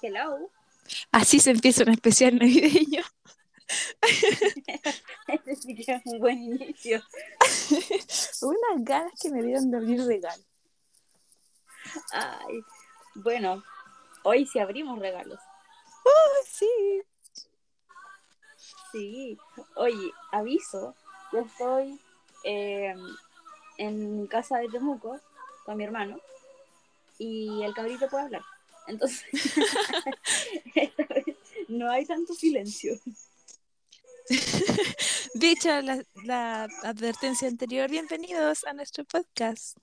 Hello. Así se empieza un especial navideño. este sí que es un buen inicio. Unas ganas que me dieron de abrir regalos. Ay, bueno, hoy sí abrimos regalos. Oh, sí. Sí. Oye, aviso, yo estoy eh, en casa de Temuco con mi hermano y el cabrito puede hablar. Entonces, esta vez no hay tanto silencio. Dicha la, la advertencia anterior, bienvenidos a nuestro podcast.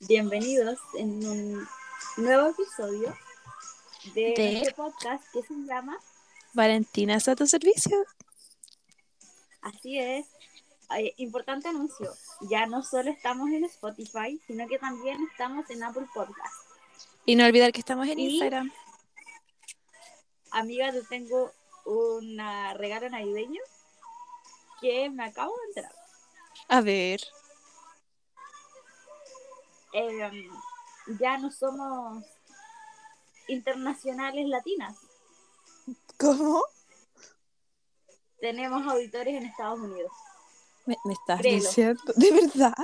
Bienvenidos en un nuevo episodio de, De- nuestro podcast que se llama Valentina a tu servicio. Así es. Importante anuncio. Ya no solo estamos en Spotify, sino que también estamos en Apple Podcast. Y no olvidar que estamos en Y- Instagram. Amiga, te tengo un regalo navideño que me acabo de enterar. A ver. Em, ya no somos internacionales latinas. ¿Cómo? Tenemos auditores en Estados Unidos. ¿Me, me estás Créelo. diciendo? ¿De verdad?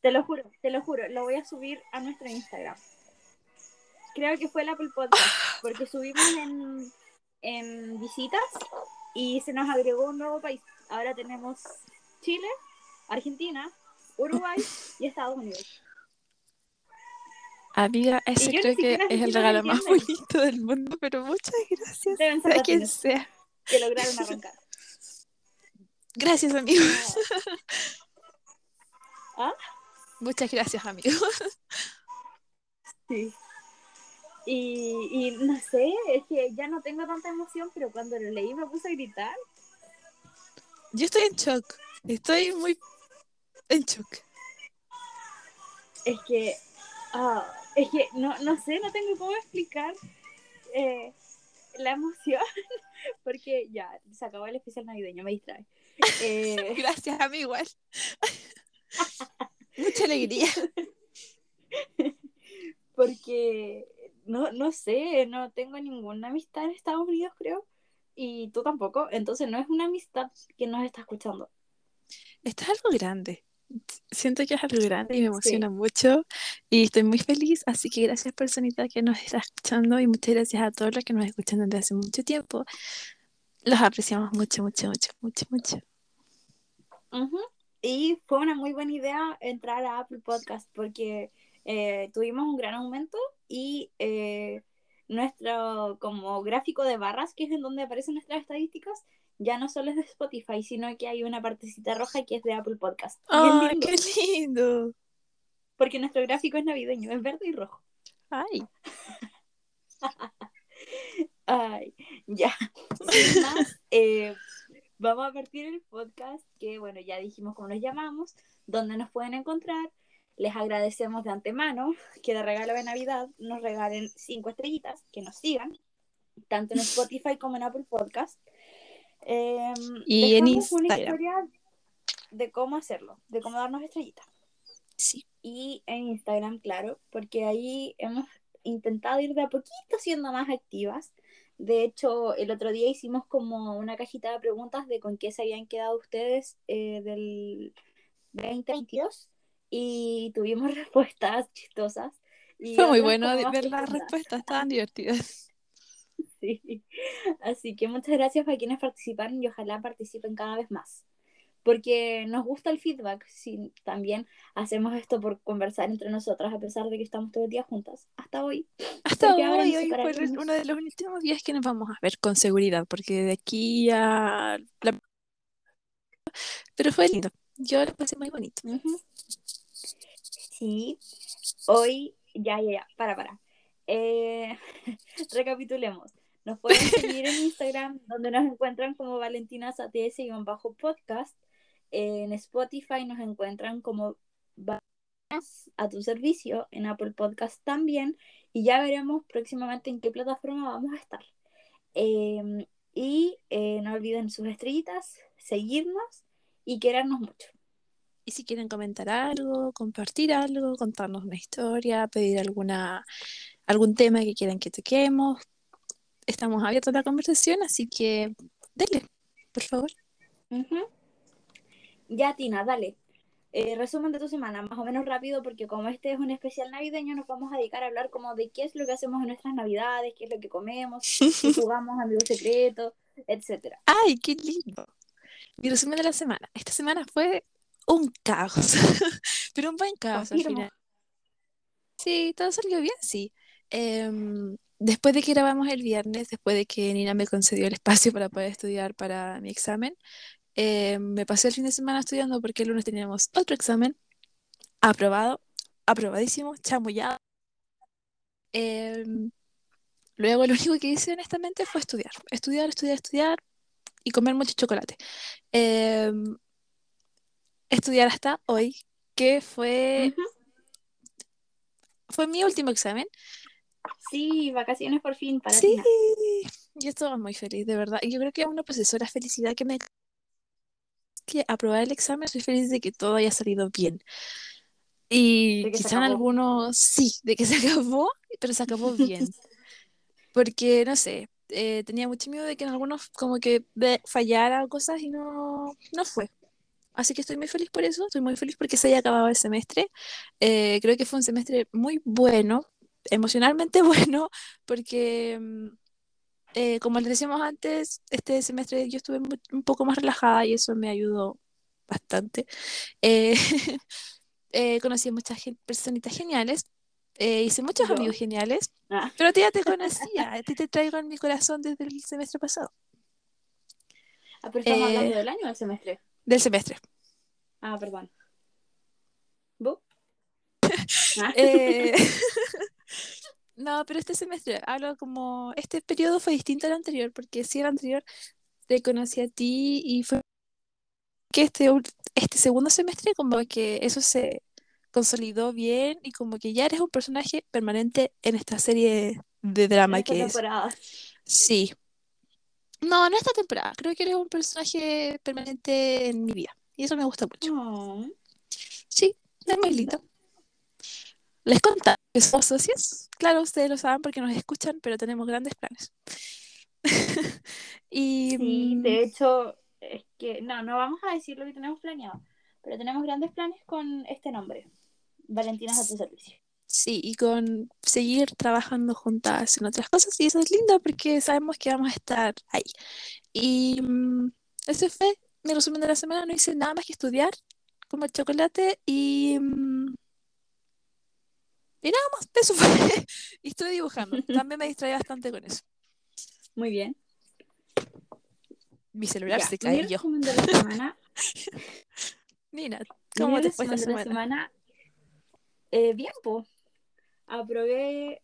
Te lo juro, te lo juro. Lo voy a subir a nuestro Instagram. Creo que fue el Apple Podcast, porque subimos en, en visitas y se nos agregó un nuevo país. Ahora tenemos Chile, Argentina, Uruguay y Estados Unidos. Amiga, ese creo que es el lo regalo más bonito del mundo, pero muchas gracias. Deben ser A quien sea. que lograron arrancar. Gracias, amigos. ¿Ah? Muchas gracias, amigos. Sí. Y, y no sé, es que ya no tengo tanta emoción, pero cuando lo leí me puse a gritar. Yo estoy en shock. Estoy muy en shock. Es que, ah, es que no, no sé, no tengo cómo explicar eh, la emoción, porque ya, se acabó el especial navideño, me distrae. Eh, Gracias, a mí igual. Mucha alegría. porque, no, no sé, no tengo ninguna amistad en Estados Unidos, creo, y tú tampoco, entonces no es una amistad que nos está escuchando. Esto es algo grande. Siento que es algo grande y me emociona mucho y estoy muy feliz, así que gracias personita que nos está escuchando y muchas gracias a todos los que nos escuchan desde hace mucho tiempo. Los apreciamos mucho, mucho, mucho, mucho, mucho. Ujú. Y fue una muy buena idea entrar a Apple Podcast porque eh, tuvimos un gran aumento y eh, nuestro como gráfico de barras, que es en donde aparecen nuestras estadísticas, ya no solo es de Spotify, sino que hay una partecita roja que es de Apple Podcast. ¡Ay, lindo, qué lindo! porque nuestro gráfico es navideño, es verde y rojo. ¡Ay! Ay, ya. Sin más, eh, vamos a partir el podcast, que bueno, ya dijimos cómo nos llamamos, dónde nos pueden encontrar. Les agradecemos de antemano que de regalo de Navidad nos regalen cinco estrellitas, que nos sigan, tanto en Spotify como en Apple Podcast. Eh, Y en dejamos una Instagram. historia de cómo hacerlo, de cómo darnos estrellitas Sí. y en Instagram, claro, porque ahí hemos intentado ir de a poquito siendo más activas. De hecho, el otro día hicimos como una cajita de preguntas de con qué se habían quedado ustedes eh, del 2022 y tuvimos respuestas chistosas. Y Fue muy bueno ver las respuestas, estaban divertidas. Sí. Así que muchas gracias para quienes participaron y ojalá participen cada vez más. Porque nos gusta el feedback. Sí, también hacemos esto por conversar entre nosotras, a pesar de que estamos todo el día juntas. Hasta hoy. Hasta hoy, nos hoy fue uno de los últimos días que nos vamos a ver con seguridad, porque de aquí a la... Pero fue lindo. Yo lo pasé muy bonito. Ujú. Sí. Hoy, ya, ya, ya, para, para. Eh, recapitulemos. Nos pueden seguir en Instagram, donde nos encuentran como Valentina ATS y un bajo podcast. En Spotify nos encuentran como Valentinas a tu servicio, en Apple Podcast también. Y ya veremos próximamente en qué plataforma vamos a estar. Eh, y eh, no olviden sus estrellitas, seguirnos y querernos mucho. Y si quieren comentar algo, compartir algo, contarnos una historia, pedir alguna algún tema que quieran que toquemos. Estamos abiertos a la conversación, así que dale, por favor. Ya, Tina, dale. Eh, resumen de tu semana, más o menos rápido, porque como este es un especial navideño, nos vamos a dedicar a hablar como de qué es lo que hacemos en nuestras navidades, qué es lo que comemos, si jugamos amigos secretos, etcétera. ¡Ay, qué lindo! Mi resumen de la semana. Esta semana fue un caos, pero un buen caos al final. Sí, todo salió bien, sí. Em, después de que grabamos el viernes, después de que Nina me concedió el espacio para poder estudiar para mi examen, eh, me pasé el fin de semana estudiando porque el lunes teníamos otro examen. Aprobado, aprobadísimo, chamullado. Em, luego lo único que hice honestamente fue estudiar. Estudiar, estudiar, estudiar y comer mucho chocolate. Em, estudiar hasta hoy, que fue, fue mi último examen. Sí, vacaciones por fin para Sí, yo estaba muy feliz, de verdad. Yo creo que una profesora felicidad que me que aprobar el examen, estoy feliz de que todo haya salido bien. Y quizá en algunos, sí, de que se acabó, pero se acabó bien. Porque, no sé, eh, tenía mucho miedo de que en algunos como que fallara cosas y no, no fue. Así que estoy muy feliz por eso, estoy muy feliz porque se haya acabado el semestre. Eh, creo que fue un semestre muy bueno, emocionalmente bueno, porque mm, eh, como les decíamos antes, este semestre yo estuve un poco más relajada y eso me ayudó bastante. Eh, conocí a muchas personitas geniales, hice muchos amigos geniales, ah. pero a ti ya te conocía, a ti te traigo en mi corazón desde el semestre pasado. Ah, pero estamos hablando del año o del semestre. Del semestre. Ah, perdón. Ah. No, pero este semestre, hablo como, este periodo fue distinto al anterior, porque si el anterior te conocí a ti y fue que este, este segundo semestre como que eso se consolidó bien y como que ya eres un personaje permanente en esta serie de drama que es. Sí. No, no esta temporada, creo que eres un personaje permanente en mi vida y eso me gusta mucho. Oh. Sí, es muy lindo. Les contamos que somos socios. Claro, ustedes lo saben porque nos escuchan, pero tenemos grandes planes. y, sí, mm, de hecho, es que no, no vamos a decir lo que tenemos planeado, pero tenemos grandes planes con este nombre, Valentinas a tu servicio. Sí, y con seguir trabajando juntas en otras cosas, y eso es lindo porque sabemos que vamos a estar ahí. Y mm, ese fue mi resumen de la semana, no hice nada más que estudiar, comer chocolate y mm, y nada más, eso fue. y estoy dibujando. También me distraí bastante con eso. Muy bien. Mi celular se cayó. de la semana. Mira, ¿cómo te fue esta semana? semana eh, bien, pues. Aprobé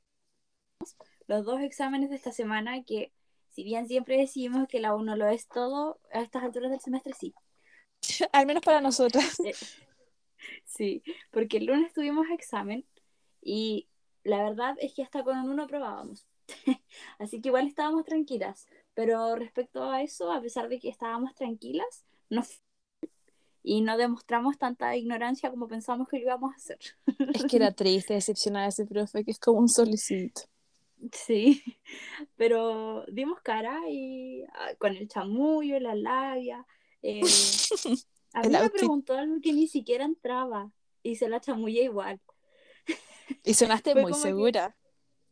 los dos exámenes de esta semana que, si bien siempre decimos que la uno lo es todo, a estas alturas del semestre sí. Al menos para nosotras. Eh, sí, porque el lunes tuvimos examen y la verdad es que hasta con uno probábamos. Así que igual estábamos tranquilas. Pero respecto a eso, a pesar de que estábamos tranquilas, no y no demostramos tanta ignorancia como pensamos que lo íbamos a hacer. Es que era triste decepcionar a ese profe, que es como un solicito. Sí, pero dimos cara y ah, con el chamullo, la labia. Eh, a mí me preguntó algo que ni siquiera entraba y se la chamullé igual. Y sonaste muy segura.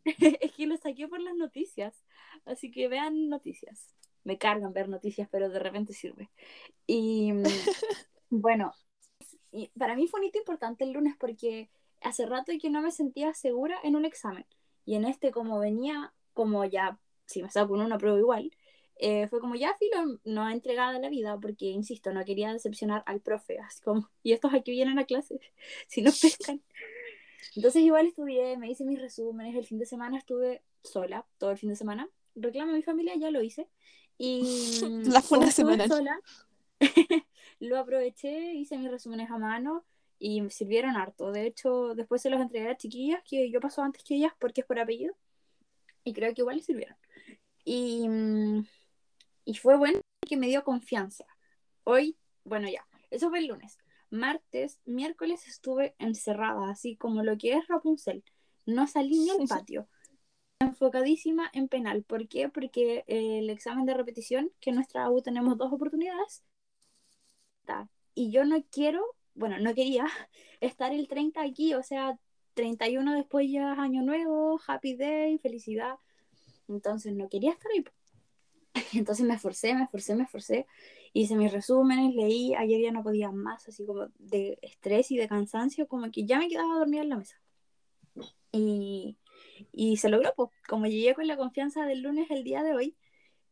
es que lo saqué por las noticias. Así que vean noticias. Me cargan ver noticias, pero de repente sirve. Y mm, bueno, y para mí fue un hito importante el lunes porque hace rato que no me sentía segura en un examen. Y en este, como venía, como ya, si me saco uno, no pruebo igual. Eh, fue como ya filo no entregada la vida porque insisto no quería decepcionar al profe así como y estos aquí vienen a clase si no pescan entonces igual estudié, me hice mis resúmenes, el fin de semana estuve sola, todo el fin de semana. Reclamo a mi familia, ya lo hice. Y la fue semana. sola, lo aproveché, hice mis resúmenes a mano y me sirvieron harto. De hecho, después se los entregué a chiquillas que yo paso antes que ellas porque es por apellido. Y creo que igual les sirvieron. Y, y fue bueno que me dio confianza. Hoy, bueno, ya, eso fue el lunes martes, miércoles estuve encerrada, así como lo que es Rapunzel. No salí ni al patio. enfocadísima en penal. ¿Por qué? Porque el examen de repetición, que en nuestra U tenemos dos oportunidades, y yo no quiero, bueno, no quería estar el 30 aquí, o sea, 31 después ya es año nuevo, happy day, felicidad. Entonces no quería estar ahí. Entonces me esforcé, me esforcé, me esforcé. Hice mis resúmenes, leí, ayer ya no podía más, así como de estrés y de cansancio, como que ya me quedaba dormida en la mesa. Y, y se logró, pues. Como llegué con la confianza del lunes el día de hoy,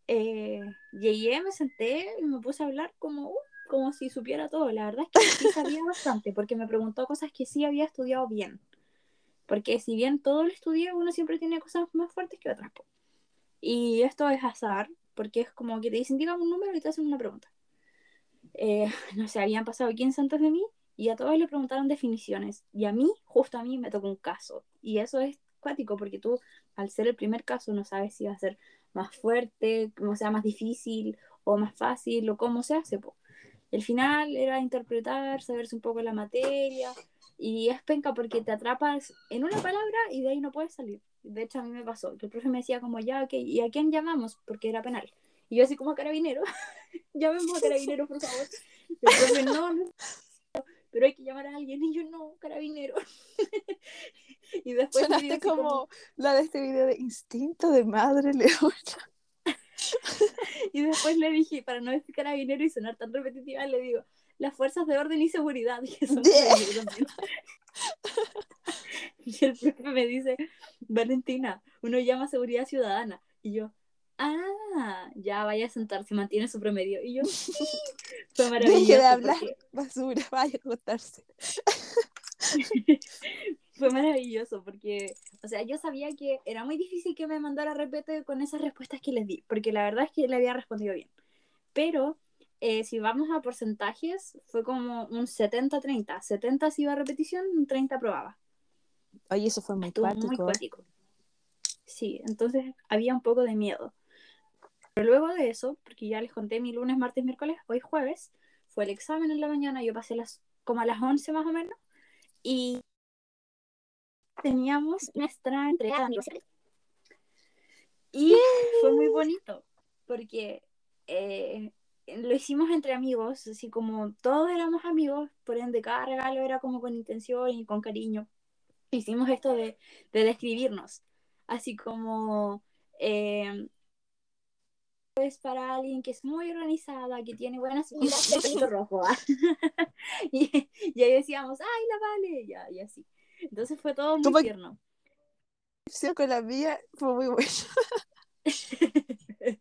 eh, llegué, me senté y me puse a hablar como, uh, como si supiera todo. La verdad es que sí sabía bastante, porque me preguntó cosas que sí había estudiado bien. Porque si bien todo lo estudié, uno siempre tiene cosas más fuertes que otras. Y esto es azar, porque es como que te dicen, dígame un número y te hacen una pregunta. Eh, no sé, habían pasado 15 antes de mí y a todos le preguntaron definiciones. Y a mí, justo a mí, me tocó un caso. Y eso es cuático, porque tú, al ser el primer caso, no sabes si va a ser más fuerte, como sea más difícil o más fácil o cómo se hace. El final era interpretar, saberse un poco la materia y es penca porque te atrapas en una palabra y de ahí no puedes salir. De hecho, a mí me pasó, que el profe me decía como, ya, ok, ¿y a quién llamamos? Porque era penal. Y yo así como a carabinero, llamemos a carabinero, por favor. El profe, no, no, pero hay que llamar a alguien. Y yo, no, carabinero. y después... Sonaste como, la de este video de Instinto de Madre Leona. y después le dije, para no decir carabinero y sonar tan repetitiva, le digo, las fuerzas de orden y seguridad. Y eso y el profe me dice, Valentina, uno llama seguridad ciudadana. Y yo, ah, ya vaya a sentarse, mantiene su promedio. Y yo, fue maravilloso. Deje de hablar basura, vaya a acostarse. Fue maravilloso porque, o sea, yo sabía que era muy difícil que me mandara repete con esas respuestas que les di, porque la verdad es que le había respondido bien. Pero eh, si vamos a porcentajes, fue como un 70-30. 70 si iba a repetición, un 30 probaba. Oye, eso fue muy cuático. Sí, entonces había un poco de miedo. Pero luego de eso, porque ya les conté mi lunes, martes, miércoles, hoy jueves, fue el examen en la mañana, yo pasé las, como a las 11 más o menos, y teníamos nuestra entrega Y fue muy bonito, porque eh, lo hicimos entre amigos, así como todos éramos amigos, por ende cada regalo era como con intención y con cariño. Hicimos esto de, de describirnos, así como eh, es para alguien que es muy organizada, que tiene buenas ideas, el rojo. ¿ah? y, y, ahí decíamos, ay, la vale, ya, y así. Entonces fue todo muy tierno. Con la mía fue muy bueno.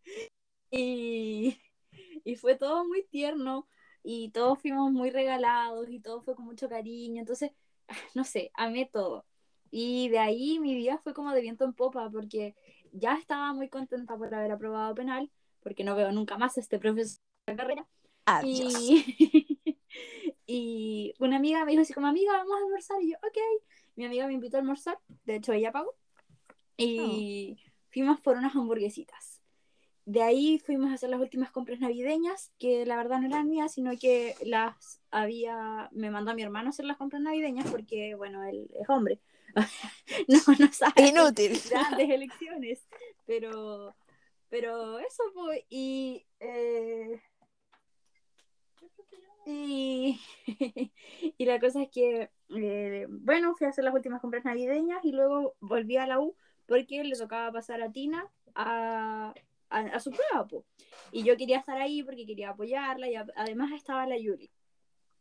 y y fue todo muy tierno y todos fuimos muy regalados y todo fue con mucho cariño. Entonces, no sé, amé todo. Y de ahí mi vida fue como de viento en popa porque ya estaba muy contenta por haber aprobado penal, porque no veo nunca más a este profesor de carrera. Y, y una amiga me dijo así como, amiga, vamos a almorzar. Y yo, ok. Mi amiga me invitó a almorzar, de hecho ella pagó. Y oh. fuimos por unas hamburguesitas de ahí fuimos a hacer las últimas compras navideñas, que la verdad no eran mías, sino que las había, me mandó a mi hermano a hacer las compras navideñas porque, bueno, él es hombre. no, no sabe. Inútil. Grandes elecciones. Pero, pero eso fue, y, eh, y, la cosa es que, eh, bueno, fui a hacer las últimas compras navideñas y luego volví a la U porque le tocaba pasar a Tina a a, su prueba, Y yo quería estar ahí porque quería apoyarla y además estaba la Yuri.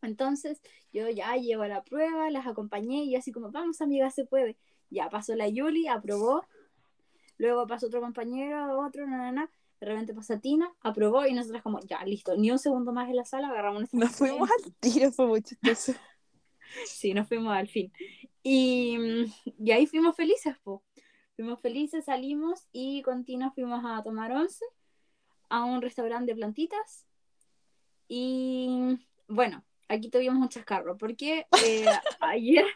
Entonces yo ya llego a la prueba, las acompañé y así como, vamos amiga, se puede. Ya pasó la Yuli, aprobó. Luego pasó otro compañero, otro, nada, nada. De repente pasa Tina, aprobó y nosotros como, ya, listo, ni un segundo más en la sala, agarramos Nos fuimos al tiro, fue muy chistoso. sí, nos fuimos al fin. Y, y ahí fuimos felices, po. Fuimos felices, salimos y con Tina fuimos a tomar once a un restaurante de plantitas. Y bueno, aquí tuvimos un chascarro, porque eh, ayer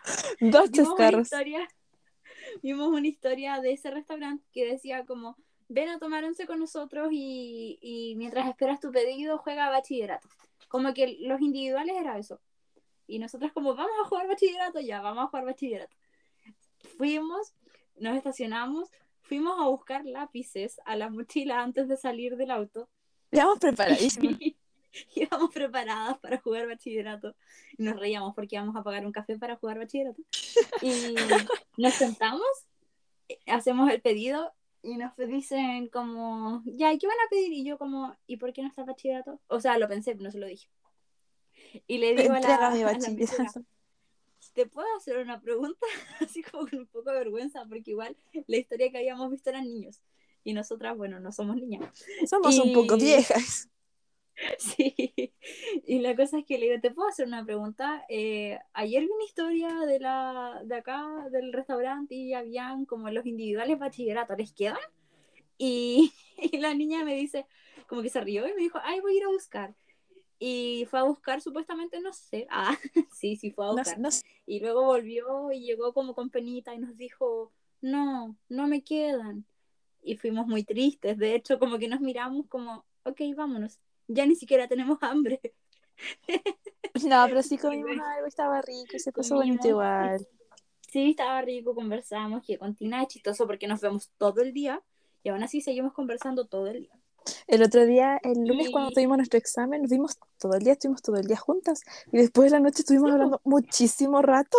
Dos vimos Una historia, vimos una historia de ese restaurante que decía como, ven a tomar once con nosotros y, y mientras esperas tu pedido juega bachillerato. Como que los individuales era eso. Y nosotros como, vamos a jugar bachillerato, ya, vamos a jugar bachillerato. Fuimos nos estacionamos, fuimos a buscar lápices a la mochila antes de salir del auto. Íbamos preparadísimos. íbamos preparadas para jugar bachillerato. Nos reíamos porque íbamos a pagar un café para jugar bachillerato. Y nos sentamos, hacemos el pedido y nos dicen como, ya, ¿y qué van a pedir? Y yo como, ¿y por qué no está bachillerato? O sea, lo pensé, no se lo dije. Y le digo a la, a la ¿te puedo hacer una pregunta? Así como con un poco de vergüenza, porque igual la historia que habíamos visto eran niños. Y nosotras, bueno, no somos niñas. Somos un poco viejas. Sí, y la cosa es que le digo, ¿te puedo hacer una pregunta? Eh, ayer vi una historia de, la, de acá, del restaurante, y habían como los individuales bachilleratos, ¿les quedan? Y, y, la niña me dice, como que se rió y me dijo, ay, voy a ir a buscar. Y fue a buscar supuestamente, no sé, ah, sí, sí fue a buscar. Y luego volvió y llegó como con penita y nos dijo, no, no me quedan. Y fuimos muy tristes, de hecho, como que nos miramos como, ok, vámonos ya ni siquiera tenemos hambre. No, pero sí comimos algo, estaba rico y se pasó bonito igual. Sí, estaba rico, conversamos, que con Tina es chistoso porque nos vemos todo el día y aún así seguimos conversando todo el día. El otro día, el lunes cuando tuvimos nuestro examen, nos vimos todo el día, estuvimos todo el día juntas y después de la noche estuvimos hablando muchísimo rato.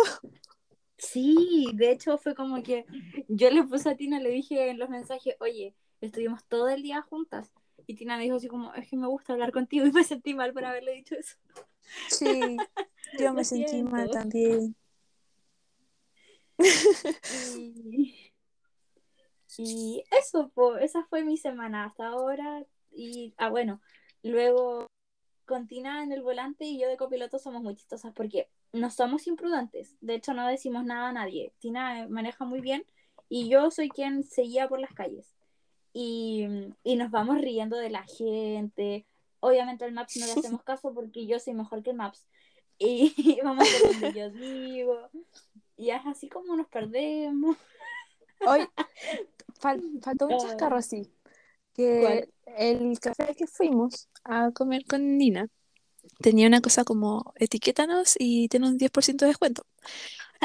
Sí, de hecho fue como que yo le puse a Tina, le dije en los mensajes, oye, estuvimos todo el día juntas y Tina me dijo así como, es que me gusta hablar contigo y me sentí mal por haberle dicho eso. Sí, yo me sentí mal también. Y, eso, esa fue mi semana hasta ahora. Y, ah, bueno, luego con Tina en el volante y yo de copiloto somos muy chistosas porque no somos imprudentes. De hecho, no decimos nada a nadie. Tina maneja muy bien y yo soy quien seguía por las calles y, y, nos vamos riendo de la gente. Obviamente al Maps no le hacemos caso porque yo soy mejor que el Maps. Y vamos a donde yo digo. Y es así como nos perdemos. Hoy faltó un chascarro así. Que el café que fuimos a comer con Nina tenía una cosa como etiquétanos y tiene un 10% de descuento.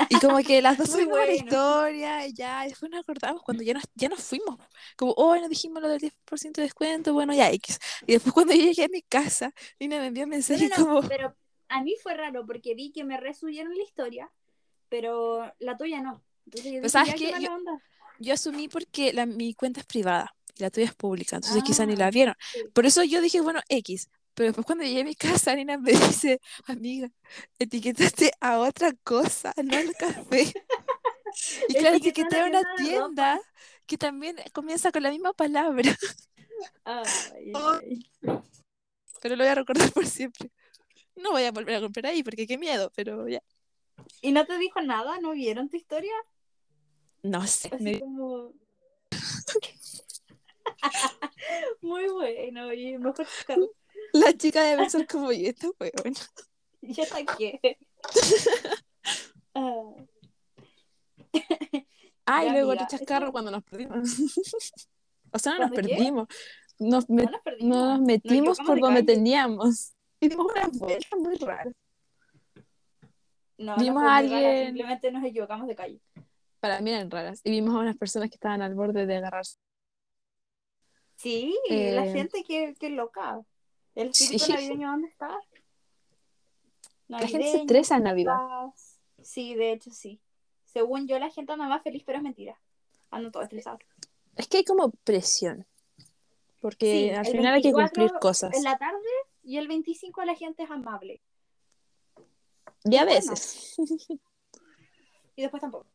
Y como que las dos subimos la historia y ya, después nos acordamos cuando ya nos, ya nos fuimos. Como, oh, nos dijimos lo del 10% de descuento, bueno, ya X. Y después cuando yo llegué a mi casa, Nina me envió un mensaje como... Pero a mí fue raro porque vi que me resubieron la historia, pero la tuya no. Entonces yo pues, ¿sabes qué? Yo, yo, asumí porque la, mi cuenta es privada y la tuya es pública, entonces quizá ni la ah, vieron. Por eso yo dije, bueno, X, pero después cuando llegué a mi casa, Nina me dice, amiga, etiquetaste a otra cosa, no al café. y claro, etiqueté a una tienda que también comienza con la misma palabra. Oh. Pero lo voy a recordar por siempre. No voy a volver a comprar ahí porque qué miedo, pero ya. ¿Y no te dijo nada? ¿No vieron tu historia? No sé. Muy bueno, y mejor La chica debe ser como, y esta weón. Ya qué? Ah. Ay, luego chascarro cuando nos perdimos. o sea, no nos perdimos. Nos, nos, metimos por donde teníamos. Y dimos una vuelta muy rara. No, vimos a alguien. simplemente nos equivocamos de calle. Para mí eran raras. Y vimos a unas personas que estaban al borde de agarrarse. Sí, la eh, gente que, que loca. ¿El espíritu navideño dónde está? la gente se estresa en Navidad. Sí, de hecho sí. Según yo, la gente anda más feliz, pero es mentira. Ando todo estresado. Es que hay como presión. Porque al final hay que cumplir cosas. En la tarde y el 25 la gente es amable. Y a veces. y después tampoco.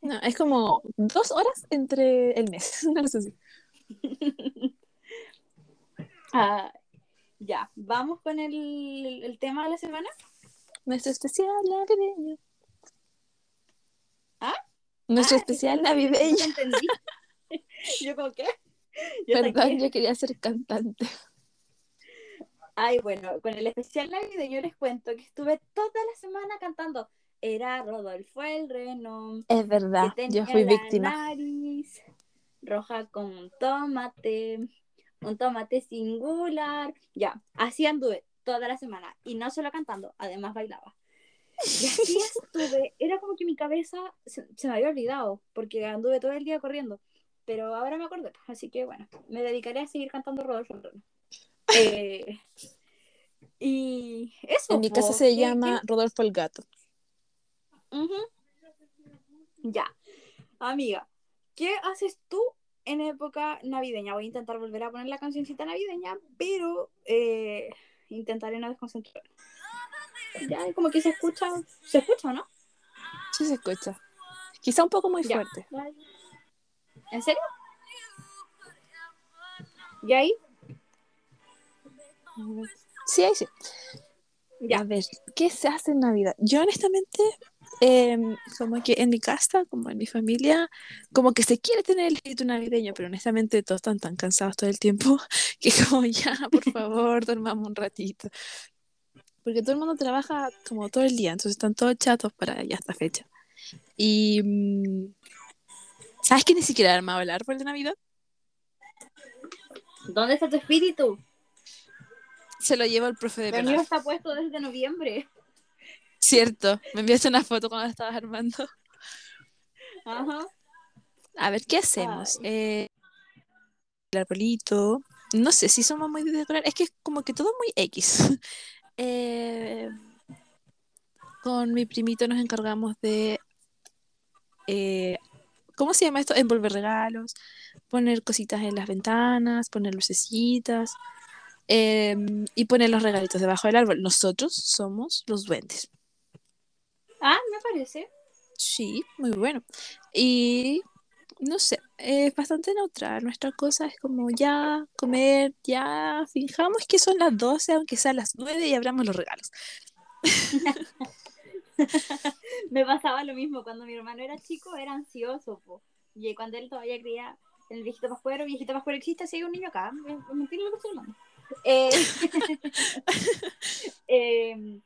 No, es como dos horas entre el mes. No sé si. Ah, ya, vamos con el, el, tema de la semana. Nuestro especial navideño. ¿Ah? Nuestro ah, especial navideño. No entendí. ¿Yo con qué? Perdón, yo quería ser cantante. Ay, bueno, con el especial navideño les cuento que estuve toda la semana cantando. Era Rodolfo el Reno. Es verdad, yo fui víctima. Nariz roja con tomate un tomate singular. Ya, así anduve toda la semana. Y no solo cantando, además bailaba. Y así estuve, era como que mi cabeza se, se me había olvidado, porque anduve todo el día corriendo. Pero ahora me acordé, así que bueno, me dedicaré a seguir cantando Rodolfo. Eh, y eso. En mi casa se ¿qué- llama Rodolfo el Gato. Ya. Amiga, ¿qué haces tú en época navideña? Voy a intentar volver a poner la cancioncita navideña, pero eh, intentaré no desconcentrar. Ya, como que se escucha, se escucha, ¿no? Sí se escucha. Quizá un poco muy Ya. fuerte. ¿En serio? ¿Y ahí? Sí, ahí sí. Ya. A ver, ¿qué se hace en Navidad? Yo honestamente, em, como que en mi casa, como en mi familia, como que se quiere tener el espíritu navideño, pero honestamente todos están tan cansados todo el tiempo que como ya, por favor, dormamos un ratito. Porque todo el mundo trabaja como todo el día, entonces están todos chatos para ya esta fecha. Y mm, ¿sabes que ni siquiera armado el árbol de Navidad? ¿Dónde está tu espíritu? Se lo lleva el profe de El mío está puesto desde noviembre. Cierto, me enviaste una foto cuando la estabas armando. Ajá. A ver, ¿qué hacemos? Eh, el arbolito. No sé si somos muy de decorar. Es que es como que todo muy X. Eh, con mi primito nos encargamos de. eh, ¿Cómo se llama esto? Envolver regalos, poner cositas en las ventanas, poner lucecitas eh, y poner los regalitos debajo del árbol. Nosotros somos los duendes. Ah, me parece. Sí, muy bueno. Y no sé, es bastante neutral. Nuestra cosa es como ya comer, ya fijamos que son las 12, aunque sean las 9 y abramos los regalos. Me pasaba lo mismo cuando mi hermano era chico, era ansioso, po. Y cuando él todavía creía en el viejito pascuero, viejito pascuero existe, si hay un niño acá, mentira lo que estoy hablando. Eh, eh,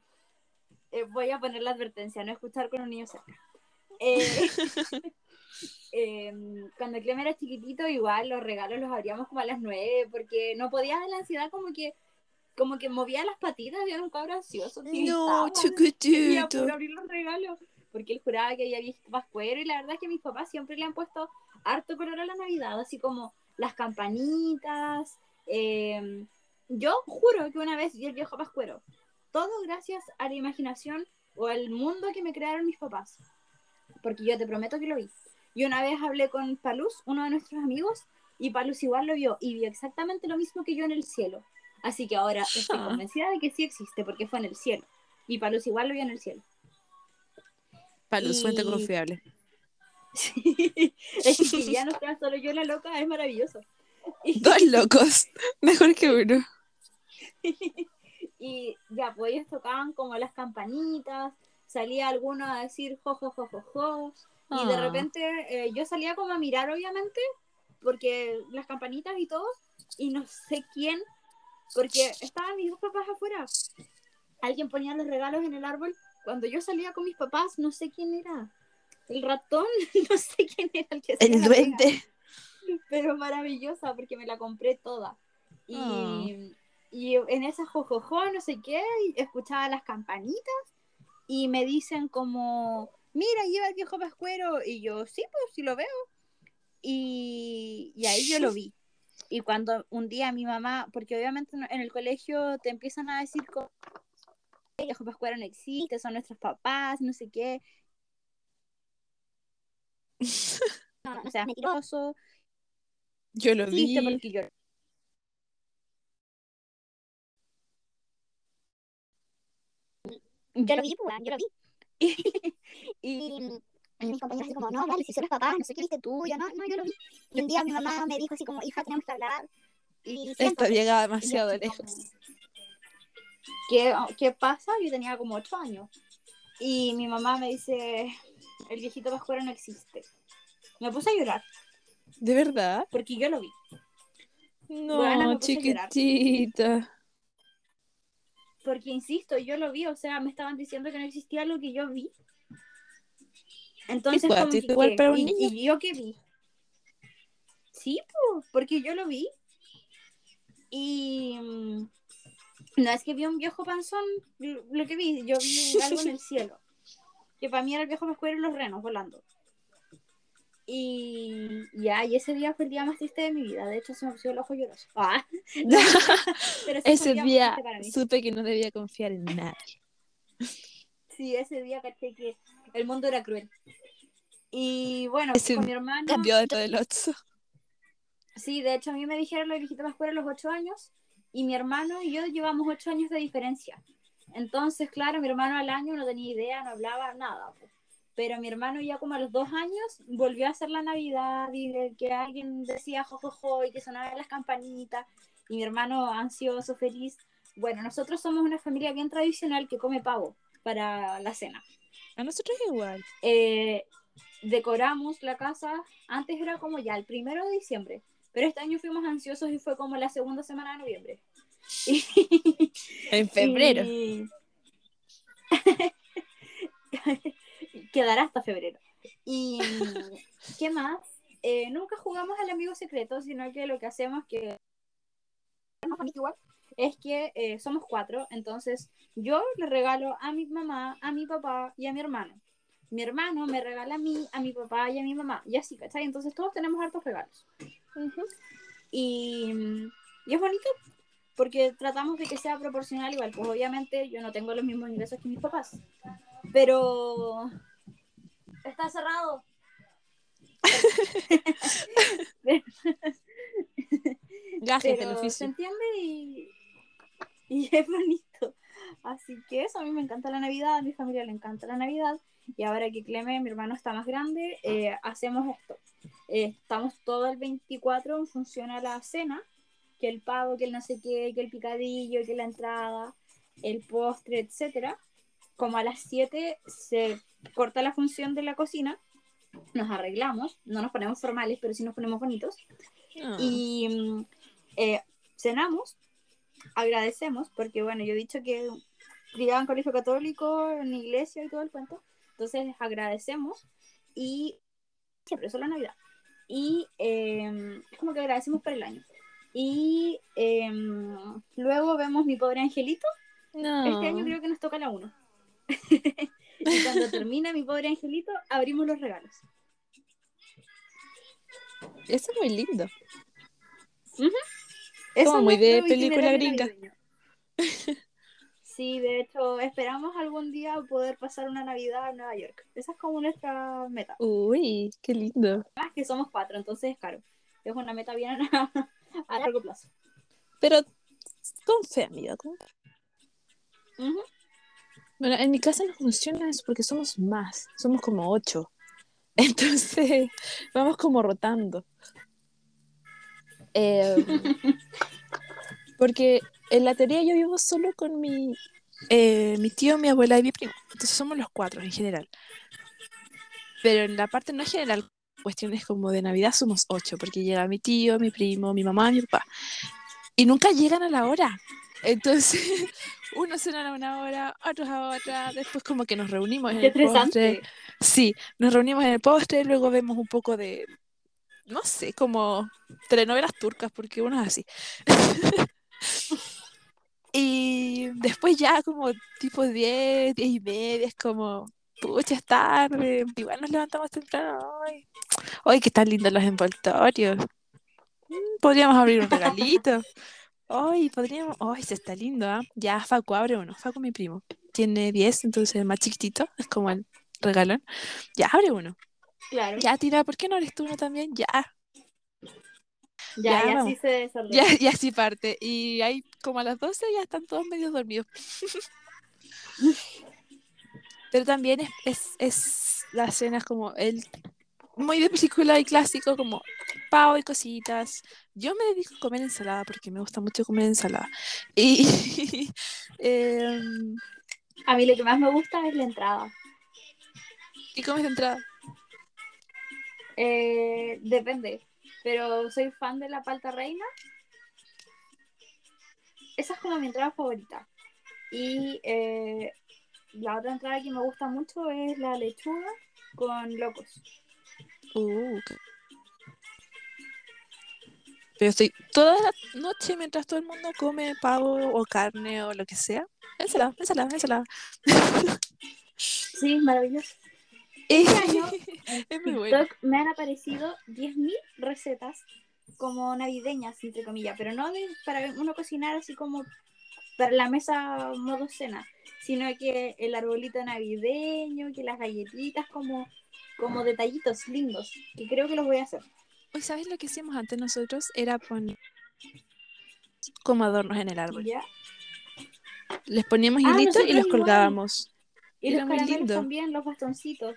eh, voy a poner la advertencia, no escuchar con un niño cerca. Eh, eh, cuando Clem era chiquitito, igual los regalos los abríamos como a las nueve, porque no podías de la ansiedad como que como que movía las patitas y era un cabro ansioso. No, chiquitito. poder abrir los regalos porque él juraba que había visto pascuero y la verdad es que mis papás siempre le han puesto harto color a la Navidad, así como las campanitas. eh, yo juro que una vez vi el viejo pascuero, todo gracias a la imaginación o al mundo que me crearon mis papás, porque yo te prometo que lo vi. Y una vez hablé con Paluz, uno de nuestros amigos, y Paluz igual lo vio y vio exactamente lo mismo que yo en el cielo. Así que ahora estoy convencida de que sí existe porque fue en el cielo. Y Paluz igual lo vio en el cielo. Para los fuente Y- confiable. Sí. Es que ya no sea solo yo la loca, es maravilloso. Y, Dos locos. Mejor que uno. Y ya, pues ellos tocaban como las campanitas, salía alguno a decir jo, jo, jo, jo, jo. Y de Ah. repente eh, yo salía como a mirar, obviamente, porque las campanitas y todo, y no sé quién, porque estaban mis dos papás afuera. Alguien ponía los regalos en el árbol. Cuando yo salía con mis papás, no sé quién era. El ratón, no sé quién era el que El pega. duende. pero maravillosa porque me la compré toda. Y, Ah. Y en esa jojojo, no sé qué, escuchaba las campanitas y me dicen como, mira, lleva el viejo pascuero. Y yo, sí, pues sí lo veo. Y, y ahí yo lo vi. Y cuando un día mi mamá, porque obviamente en el colegio te empiezan a decir como, el viejo pascuero no existe, son nuestros papás, no sé qué. No, no seas mentiroso, Yo lo vi. porque yo yo lo vi, pues, yo lo vi. y, y mis compañeros así como, no, vale, si son los papás, no sé qué viste tú, yo no, no, yo lo vi. Y un día mi mamá me dijo así como, hija, tenemos que hablar. Y Esto llega yo demasiado lejos. ¿Qué, ¿Qué pasa? Yo tenía como ocho años. Y mi mamá me dice, el viejito pascuero no existe. Me puse a llorar, ¿De verdad? porque yo lo vi. No, Bueno, chiquitita. Porque insisto, yo lo vi, o sea, me estaban diciendo que no existía lo que yo vi. Entonces, como que, igual ¿qué? para un ¿Y, niño. y yo qué vi? Sí, pues, porque yo lo vi. Y mm, no es que vi un viejo panzón, lo lo que vi, yo vi algo en el cielo. que para mí era el viejo Pascuero y los renos volando. Y ya, y ese día fue el día más triste de mi vida. De hecho, se me puso el ojo lloroso. Ah, pero ese día, supe que no debía confiar en nadie. Sí, ese día caché que el mundo era cruel. Y bueno, con mi hermano. Cambió del 8. Sí, de hecho, a mí me dijeron lo viejito Pascuero a los 8 años. Y mi hermano y yo llevamos 8 años de diferencia. Entonces, claro, mi hermano al año no tenía idea, no hablaba nada. Pero mi hermano ya como a los dos años volvió a hacer la Navidad y que alguien decía jojojo y que sonaban las campanitas y mi hermano ansioso, feliz. Bueno, nosotros somos una familia bien tradicional que come pavo para la cena. A nosotros igual. Eh, decoramos la casa, antes era como ya el primero de diciembre, pero este año fuimos ansiosos y fue como la segunda semana de noviembre. en febrero. quedará hasta febrero. ¿Y qué más? Eh, nunca jugamos al amigo secreto, sino que lo que hacemos que es que eh, somos cuatro, entonces yo le regalo a mi mamá, a mi papá y a mi hermano. Mi hermano me regala a mí, a mi papá y a mi mamá, y así, ¿cachai? Entonces todos tenemos hartos regalos. y, y, es bonito porque tratamos de que sea proporcional igual, pues obviamente yo no tengo los mismos ingresos que mis papás, pero Está cerrado. Pero se entiende y, y es bonito. Así que eso, a mí me encanta la Navidad, a mi familia le encanta la Navidad. Y ahora que Cleme, mi hermano, está más grande, eh, hacemos esto. Eh, estamos todo el 24 en función a la cena, que el pavo, que el no sé qué, que el picadillo, que la entrada, el postre, etcétera. Como a las 7 se corta la función de la cocina, nos arreglamos, no nos ponemos formales, pero sí nos ponemos bonitos. Ah. Y mm, eh, cenamos, agradecemos, porque bueno, yo he dicho que criaba en colegio católico, en iglesia y todo el cuento. Entonces agradecemos y siempre, la Navidad. Y eh, como que agradecemos por el año. Y em, luego vemos mi pobre angelito. Este año creo que nos toca la 1. Y cuando termina mi pobre angelito, abrimos los regalos. Eso es muy lindo. Es Como muy de película gringa. Sí, de hecho, esperamos algún día poder pasar una Navidad en Nueva York. Esa es como nuestra meta. Uy, qué lindo. Más que somos cuatro, entonces es caro. Es una meta bien a, largo plazo. Pero con fe, amiga, con bueno, en mi casa no funciona eso porque somos más, somos como ocho. Entonces, vamos como rotando. Em, porque en la teoría yo vivo solo con mi, eh, mi tío, mi abuela y mi primo. Entonces somos los cuatro en general. Pero en la parte no general, cuestiones como de Navidad somos ocho, porque llega mi tío, mi primo, mi mamá, mi papá. Y nunca llegan a la hora. Entonces, unos cenan a una hora, otros a otra, después como que nos reunimos en el postre. Sí, nos reunimos en el postre, luego vemos un poco de, no sé, como telenovelas turcas, porque uno es así. y después ya como tipo 10, 10 y media, es como, pucha, es tarde, igual nos levantamos temprano hoy. Hoy que están lindos los envoltorios. Mm, podríamos abrir un regalito. Ay, podríamos. Ay, se está lindo, ¿ah? Ya, Facu, abre uno. Facu, mi primo. Tiene 10, entonces es más chiquitito. Es como el regalón. Ya, abre uno. Claro. Ya, tira, ¿por qué no eres tú uno también? Ya. Ya, ya, así se desarrolla. Ya, y así parte. Y ahí, como a las 12, ya están todos medio dormidos. Pero también es, es, es la cena como el muy de película y clásico, como pavo y cositas. Yo me dedico a comer ensalada porque me gusta mucho comer ensalada. Y em, a mí lo que más me gusta es la entrada. ¿Y comes de entrada? Eh, depende, pero soy fan de la palta reina. Esa es como mi entrada favorita. Y eh, la otra entrada que me gusta mucho es la lechuga con locos. Uh, pero estoy toda la noche mientras todo el mundo come pavo o carne o lo que sea. Ensalada, ensalada, ensalada. Sí, maravilloso. Este año en Es muy bueno. me han aparecido 10.000 recetas como navideñas, entre comillas, pero no de, para uno cocinar así como para la mesa modo cena, sino que el arbolito navideño, que las galletitas como, como detallitos lindos, que creo que los voy a hacer. Hoy, ¿sabes lo que hacíamos antes nosotros? Era poner como adornos en el árbol. ¿ya? Les poníamos Ah, hilitos y los igual. colgábamos. Y Era los muy caramelos lindo. también, los bastoncitos.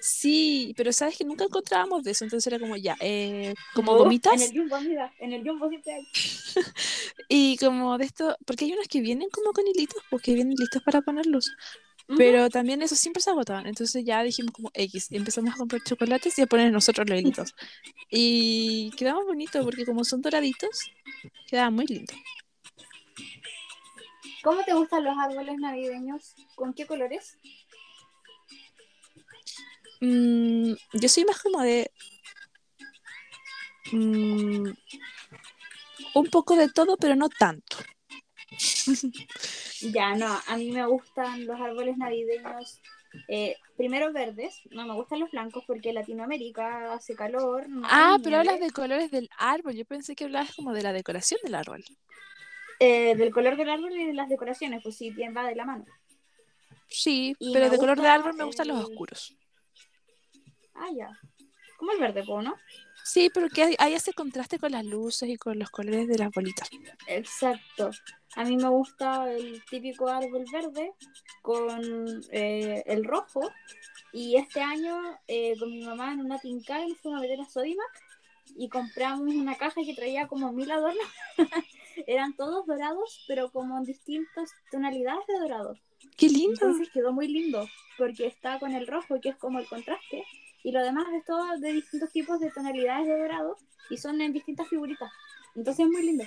Sí, pero sabes que nunca encontrábamos de eso, entonces era como ya, eh, como Oh, gomitas En el jumbo, amiga, en el jumbo siempre hay. y como de esto, porque hay unos que vienen como con hilitos, porque vienen listos para ponerlos, Pero también esos siempre se agotaban, entonces ya dijimos como X, y empezamos a comprar chocolates y a poner nosotros los hilitos. Y quedaba bonito porque como son doraditos, quedaba muy lindo. ¿Cómo te gustan los árboles navideños? ¿Con qué colores? Mm, yo soy más como de mm, un poco de todo, pero no tanto. Ya, no, a mí me gustan los árboles navideños, eh, primero verdes, no me gustan los blancos porque Latinoamérica hace calor. no Ah, pero hablas de colores del árbol. Yo pensé que hablabas como de la decoración del árbol. Eh, del color del árbol y de las decoraciones, pues sí, bien va de la mano. Sí, Y pero de color de gusta árbol me gustan los oscuros. Ah, ya. Como el verde, ¿no? Sí, pero que hay, hay ese contraste con las luces y con los colores de las bolitas. Exacto. A mí me gusta el típico árbol verde con eh, el rojo. Y este año eh, con mi mamá en una tincada nos fuimos a meter a Sodimac y compramos una caja que traía como mil adornos. Eran todos dorados, pero como en distintas tonalidades de dorado. ¡Qué lindo! Entonces quedó muy lindo porque está con el rojo, que es como el contraste. Y lo demás es todo de distintos tipos de tonalidades de dorado y son en distintas figuritas. Entonces es muy lindo.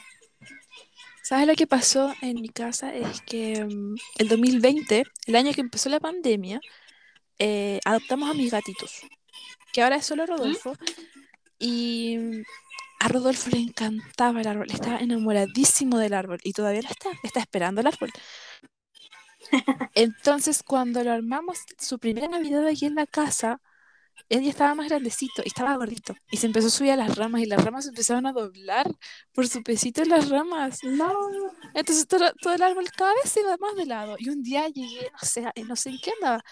¿Sabes lo que pasó en mi casa? Es que mm, el 2020, el año que empezó la pandemia, eh, adoptamos a mis gatitos, que ahora es solo Rodolfo. Y mm, a Rodolfo le encantaba el árbol, estaba enamoradísimo del árbol y todavía lo está, está esperando el árbol. Entonces, cuando lo armamos, su primera Navidad aquí en la casa, él ya estaba más grandecito y estaba gordito. Y se empezó a subir a las ramas y las ramas empezaron a doblar por su pesito en las ramas. No. Entonces todo, todo el árbol cada vez se iba más de lado. Y un día llegué, no sé, no sé en qué andaba,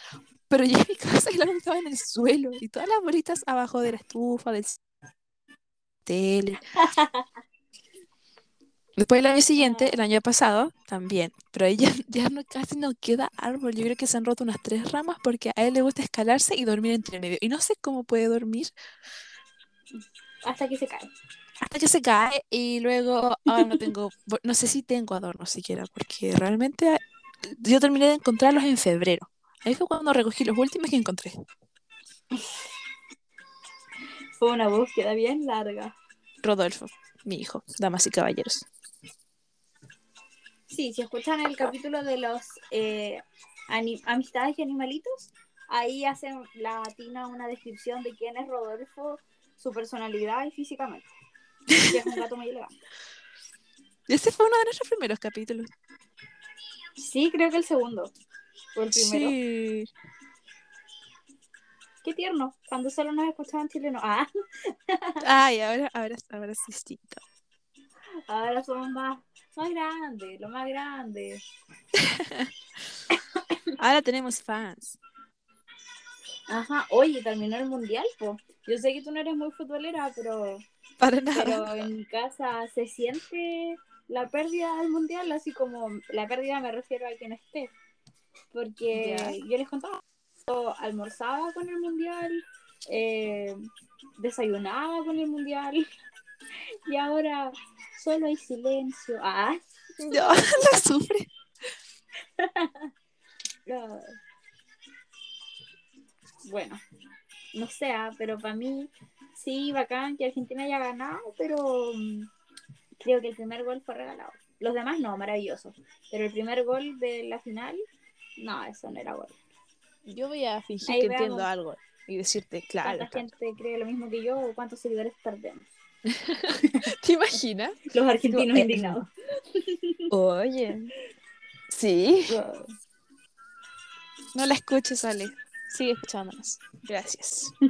pero llegué a mi casa y el árbol estaba en el suelo y todas las bolitas abajo de la estufa, del tele. Después el año siguiente, el año pasado, también. Pero ahí ya, ya no, casi no queda árbol. Yo creo que se han roto unas tres ramas porque a él le gusta escalarse y dormir entre medio. Y no sé cómo puede dormir Hasta que se cae. hasta que se cae y luego ahora no tengo, no sé si tengo adornos siquiera, porque realmente ah, yo terminé de encontrarlos en febrero. Ahí fue cuando recogí los últimos que encontré. Fue una búsqueda bien larga. Rodolfo, mi hijo, damas y caballeros. Sí, si escuchan el capítulo de los eh, amistades y animalitos, ahí hacen la Tina una descripción de quién es Rodolfo, su personalidad y físicamente. Que es un gato muy elegante. Ese fue uno de nuestros primeros capítulos. Sí, creo que el segundo. O el primero. Sí. Qué tierno. Cuando solo nos escuchaban chilenos. Ah, Ay, ahora, ahora, ahora es distinto. Ahora somos más, más grandes, lo más grande. Ahora tenemos fans. Ajá, oye, terminó el mundial, po. Yo sé que tú no eres muy futbolera, pero, Para nada. pero en mi casa se siente la pérdida del mundial, así como la pérdida me refiero a quien esté. Porque yo les contaba, yo almorzaba con el mundial, eh, desayunaba con el mundial, y ahora solo hay silencio. Ah, No, la sufre. Bueno, no sé, ah, pero para mí sí, bacán que Argentina haya ganado, pero mm, creo que el primer gol fue regalado. Los demás no, maravilloso. Pero el primer gol de la final, no, eso no era gol. Yo voy a fingir Ahí que veamos. entiendo algo y decirte, claro. ¿Cuánta claro. gente cree lo mismo que yo o cuántos seguidores perdemos? ¿Te imaginas? Los argentinos Eh, indignados. Oye. Sí. No la escuches, Ale. Sigue escuchándonos. Gracias.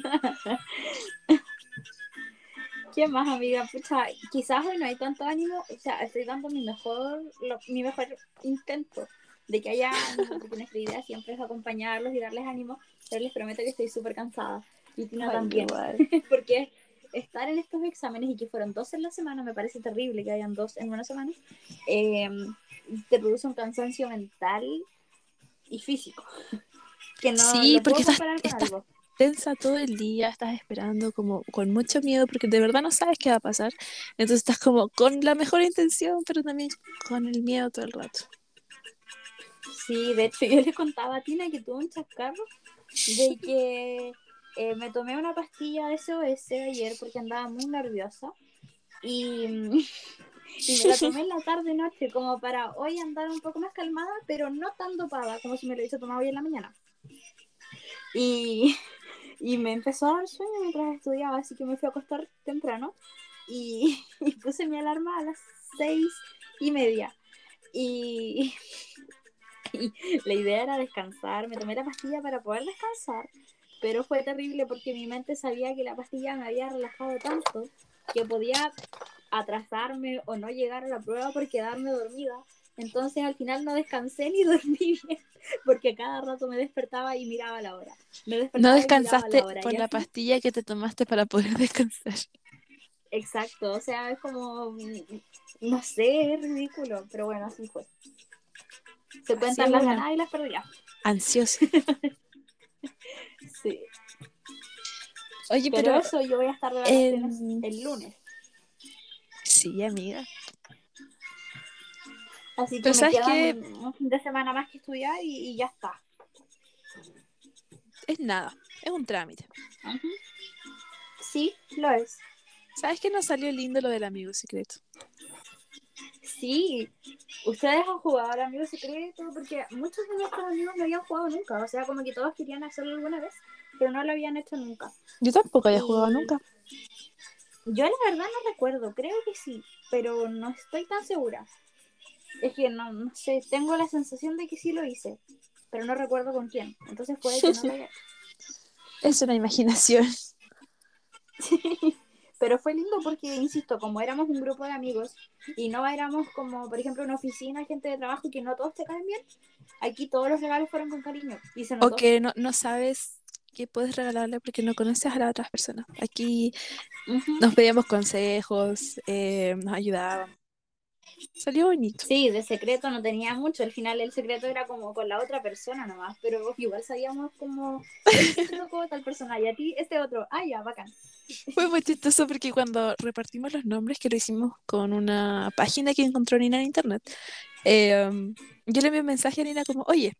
¿Qué más, amiga? Pucha, quizás hoy no hay tanto ánimo, o sea, estoy dando mi mejor, mi mejor intento de que haya ánimo, porque nuestra idea siempre es acompañarlos y darles ánimo, pero les prometo que estoy súper cansada. Y Tina también, porque estar en estos exámenes y que fueron dos en la semana, me parece terrible que hayan dos en una semana, eh, te produce un cansancio mental y físico. Que no, sí, porque estás, tensa todo el día, estás esperando como con mucho miedo porque de verdad no sabes qué va a pasar. Entonces estás como con la mejor intención, pero también con el miedo todo el rato. Sí, de hecho yo les contaba a Tina que tuve un chascarro de que eh, me tomé una pastilla de SOS ayer porque andaba muy nerviosa y, y me la tomé en la tarde noche como para hoy andar un poco más calmada, pero no tan dopada como si me lo hubiese tomado hoy en la mañana. Y, y me empezó a dar sueño mientras estudiaba, así que me fui a acostar temprano y, puse mi alarma a las seis y media. Y, y, la idea era descansar, me tomé la pastilla para poder descansar, pero fue terrible porque mi mente sabía que la pastilla me había relajado tanto que podía atrasarme o no llegar a la prueba por quedarme dormida. Entonces al final no descansé ni dormí bien porque cada rato me despertaba y miraba la hora. no descansaste por la pastilla que te tomaste para poder descansar. Exacto, o sea, es como, no sé, es ridículo, pero bueno, así fue. Se cuentan las ganadas y las perdidas. Ansiosa. Oye, pero, eso yo voy a estar de vacaciones el lunes. Sí, amiga. Así que me queda un, fin de semana más que estudiar y, ya está. Es nada, es un trámite. Sí, lo es. ¿Sabes que nos salió lindo lo del amigo secreto? Sí, ustedes han jugado al amigo secreto porque muchos de nuestros amigos no habían jugado nunca. O sea, como que todos querían hacerlo alguna vez, pero no lo habían hecho nunca. Yo tampoco había jugado nunca. Yo la verdad no recuerdo, creo que sí, pero no estoy tan segura. Es que no, no sé, tengo la sensación de que sí lo hice, pero no recuerdo con quién. Entonces puede que no lo haya. Es una imaginación. Sí, pero fue lindo porque, insisto, como éramos un grupo de amigos y no éramos como, por ejemplo, una oficina, gente de trabajo que no todos te caen bien, aquí todos los regalos fueron con cariño. Y se o que no, no sabes qué puedes regalarle porque no conoces a las otras personas. Aquí nos pedíamos consejos, eh, nos ayudaban. Salió bonito. Sí, de secreto no tenía mucho. Al final el secreto era como con la otra persona nomás, pero igual sabíamos como, este como tal persona y a ti este otro. Ah, ya, bacán. Fue muy chistoso porque cuando repartimos los nombres, que lo hicimos con una página que encontró Nina en internet, em, yo le envié un mensaje a Nina como, oye,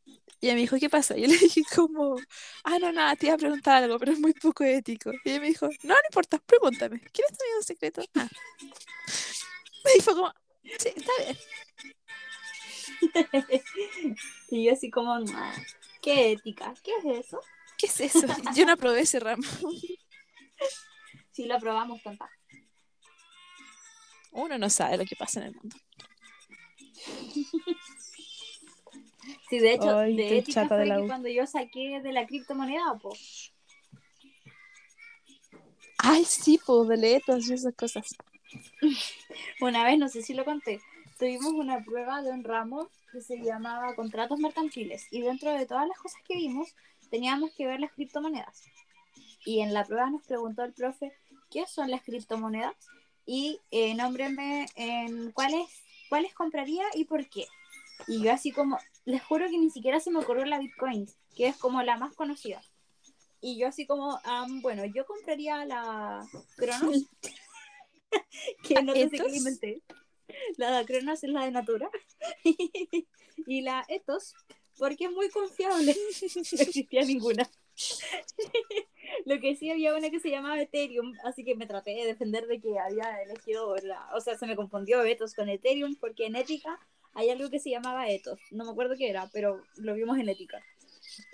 y ella me dijo, ¿qué pasa? Y yo le dije como, ah, no, nada, te iba a preguntar algo, pero es muy poco ético. Y ella me dijo, no, no importa, pregúntame, ¿quieres tener un secreto? Ah. Y fue como, Sí, está bien. y yo así como, ¿qué ética? ¿Qué es eso? ¿Qué es eso? Yo no aprobé ese ramo. Sí, lo aprobamos, tanta. Uno no sabe lo que pasa en el mundo. Sí, de hecho, de ética fue que cuando yo saqué de la criptomoneda, pues. Ay, sí, pues, de letras y esas cosas. Una vez, no sé si lo conté, tuvimos una prueba de un ramo que se llamaba contratos mercantiles y dentro de todas las cosas que vimos teníamos que ver las criptomonedas. Y en la prueba nos preguntó el profe, ¿qué son las criptomonedas? Y eh, en cuáles, cuáles compraría y por qué. Y yo así como, les juro que ni siquiera se me ocurrió la Bitcoin, que es como la más conocida. Y yo así como, bueno, yo compraría la Cronos que no sé qué inventé. La Cronos es la de Natura. y la Ethos, porque es muy confiable. no existía ninguna. Lo que sí había una que se llamaba Ethereum, así que me traté de defender de que había elegido la. O sea, se me confundió Ethos con Ethereum, porque en ética hay algo que se llamaba Ethos. No me acuerdo qué era, pero lo vimos en ética.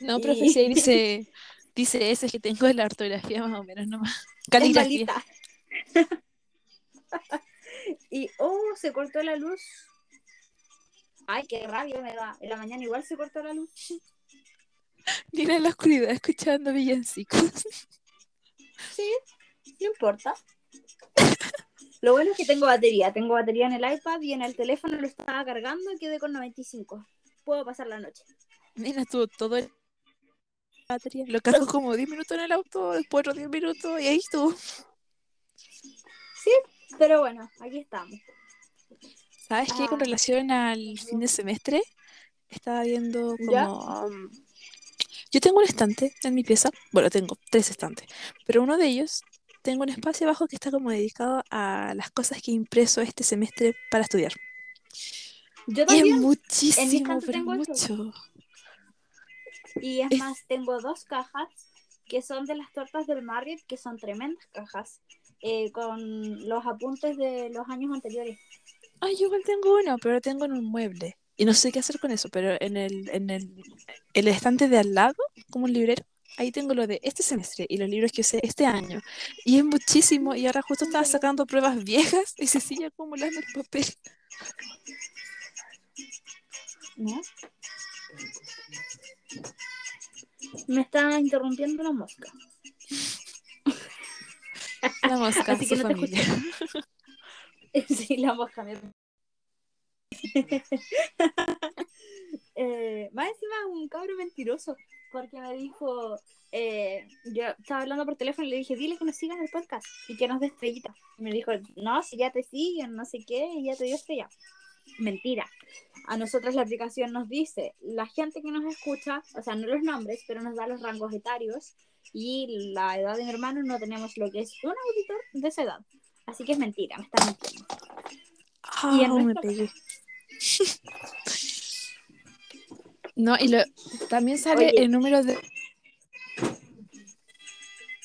No, profesor, dice, dice ese que tengo la ortografía más o menos nomás. Caligrafía. y, oh, se cortó la luz. Ay, qué rabia me da. En la mañana igual se cortó la luz. En la oscuridad escuchando villancicos. Sí, no importa. Lo bueno es que tengo batería. Tengo batería en el iPad y en el teléfono lo estaba cargando y quedé con 95. Puedo pasar la noche. Mira, tú todo el batería. Lo cargo como 10 minutos en el auto, después otros 10 minutos y ahí estuvo. Sí, pero bueno, aquí estamos. ¿Sabes qué? Con Ah. relación al fin de semestre, estaba viendo como... um, yo tengo un estante en mi pieza, bueno, tengo tres estantes, pero uno de ellos tengo un espacio abajo que está como dedicado a las cosas que he impreso este semestre para estudiar. Yo Y es también. muchísimo, pero tengo mucho. Y es Es- más, tengo dos cajas que son de las tortas del Marriott, que son tremendas cajas, eh, con los apuntes de los años anteriores. Ay, yo igual tengo uno, pero tengo en un mueble. Y no sé qué hacer con eso, pero en el, en el, el estante de al lado, como un librero, ahí tengo lo de este semestre y los libros que usé este año. Y es muchísimo, y ahora justo estaba sacando pruebas viejas y se sigue acumulando el papel. ¿No? Me está interrumpiendo la mosca. La mosca, Así que no te familia. Sí, la mosca me... eh, más encima un cabro mentiroso, porque me dijo, eh, yo estaba hablando por teléfono y le dije, dile que nos sigan el podcast y que nos dé estrellita. Y me dijo, no, si ya te siguen, no sé qué, y ya te dio estrella. Mentira. A nosotros la aplicación nos dice, la gente que nos escucha, o sea, no los nombres, pero nos da los rangos etarios y la edad de mi hermano no tenemos lo que es un auditor de esa edad. Así que es mentira, me están mintiendo. Ah, Y en me nuestro- pegué. No, y lo, también sale Oye. el número de...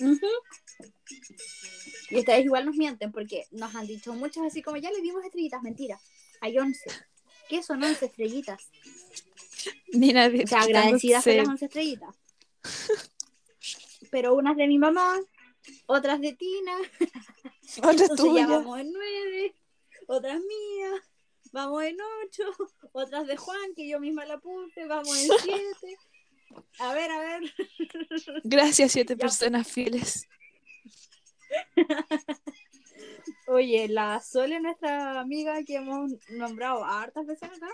Ujú. Y ustedes igual nos mienten porque nos han dicho muchos así como ya le dimos estrellitas, mentira. Hay 11. ¿Qué son 11 estrellitas? Mira, O sea, agradecidas por las 11 estrellitas. Pero unas de mi mamá, otras de Tina, Otra entonces ya tuya. vamos en 9, otras mías, vamos en 8, otras de Juan, que yo misma la puse, vamos en 7. A ver, a ver. Gracias, siete Ya. personas fieles. Oye, la Sole, nuestra amiga que hemos nombrado a hartas veces acá,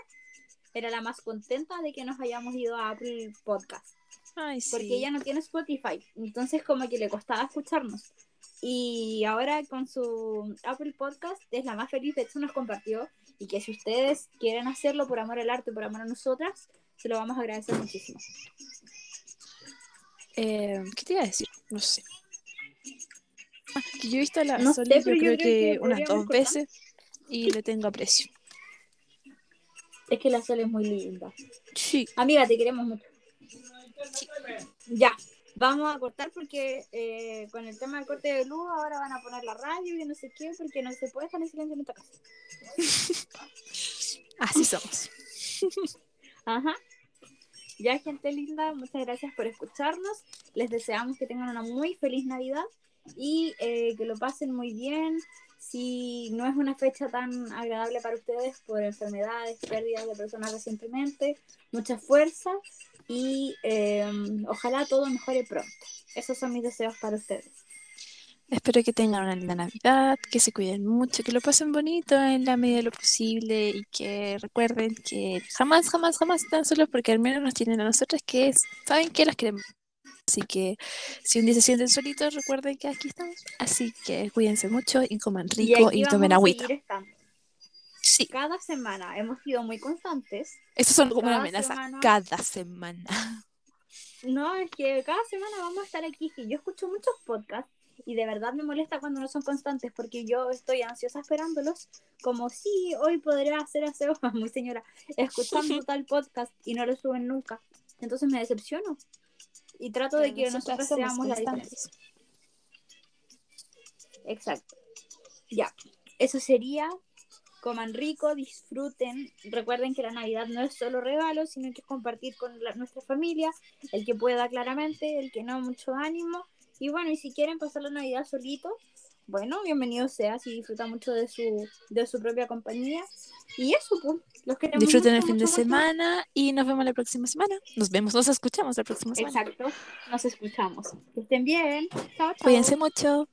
era la más contenta de que nos hayamos ido a Apple Podcast. Ay, sí. Porque ella no tiene Spotify. Entonces como que le costaba escucharnos. Y ahora con su Apple Podcast es la más feliz. De hecho nos compartió. Y que si ustedes quieren hacerlo por amor al arte, por amor a nosotras, se lo vamos a agradecer muchísimo. Eh, ¿Qué te iba a decir? No sé. Ah, que yo he visto a la No Soli, sé, yo creo que que unas dos cortar. veces y le tengo aprecio. Es que la Sole es muy linda. Sí. Amiga, te queremos mucho. Ya, vamos a cortar porque eh, con el tema del corte de luz ahora van a poner la radio y no sé qué, porque no se puede estar en silencio en esta casa. Así somos. Ajá. Ya, gente linda, muchas gracias por escucharnos. Les deseamos que tengan una muy feliz Navidad y eh, que lo pasen muy bien. Si no es una fecha tan agradable para ustedes por enfermedades, pérdidas de personas recientemente, mucha fuerza y eh, ojalá todo mejore pronto. Esos son mis deseos para ustedes. Espero que tengan una linda Navidad, que se cuiden mucho, que lo pasen bonito en la medida de lo posible y que recuerden que jamás, jamás, jamás están solos porque al menos nos tienen a nosotras que es- saben que las queremos. Así que si un día se sienten solitos, recuerden que aquí estamos. Así que cuídense mucho y coman rico y, vamos tomen agüita. Sí, Cada semana hemos sido muy constantes. eso son como una amenaza semana- cada semana. No, es que cada semana vamos a estar aquí. Yo escucho muchos podcasts y de verdad me molesta cuando no son constantes porque yo estoy ansiosa esperándolos. Como si hoy podría hacer aseo, muy señora, escuchando tal podcast y no lo suben nunca. Entonces me decepciono y trato de que nosotros seamos la diferencia. Exacto. Ya, eso sería. Coman rico, disfruten. Recuerden que la Navidad no es solo regalos, sino que es compartir con la- nuestra familia. El que pueda claramente, el que no, mucho ánimo. Y bueno, y si quieren pasar la Navidad solitos bueno, bienvenido sea si disfruta mucho de su, de su propia compañía. Y eso, pues, los queremos Disfruten el mucho, fin de mucho, mucho. semana y nos vemos la próxima semana. Nos vemos, nos escuchamos la próxima semana. Exacto, nos escuchamos. Que estén bien. Chao, chao. Cuídense mucho.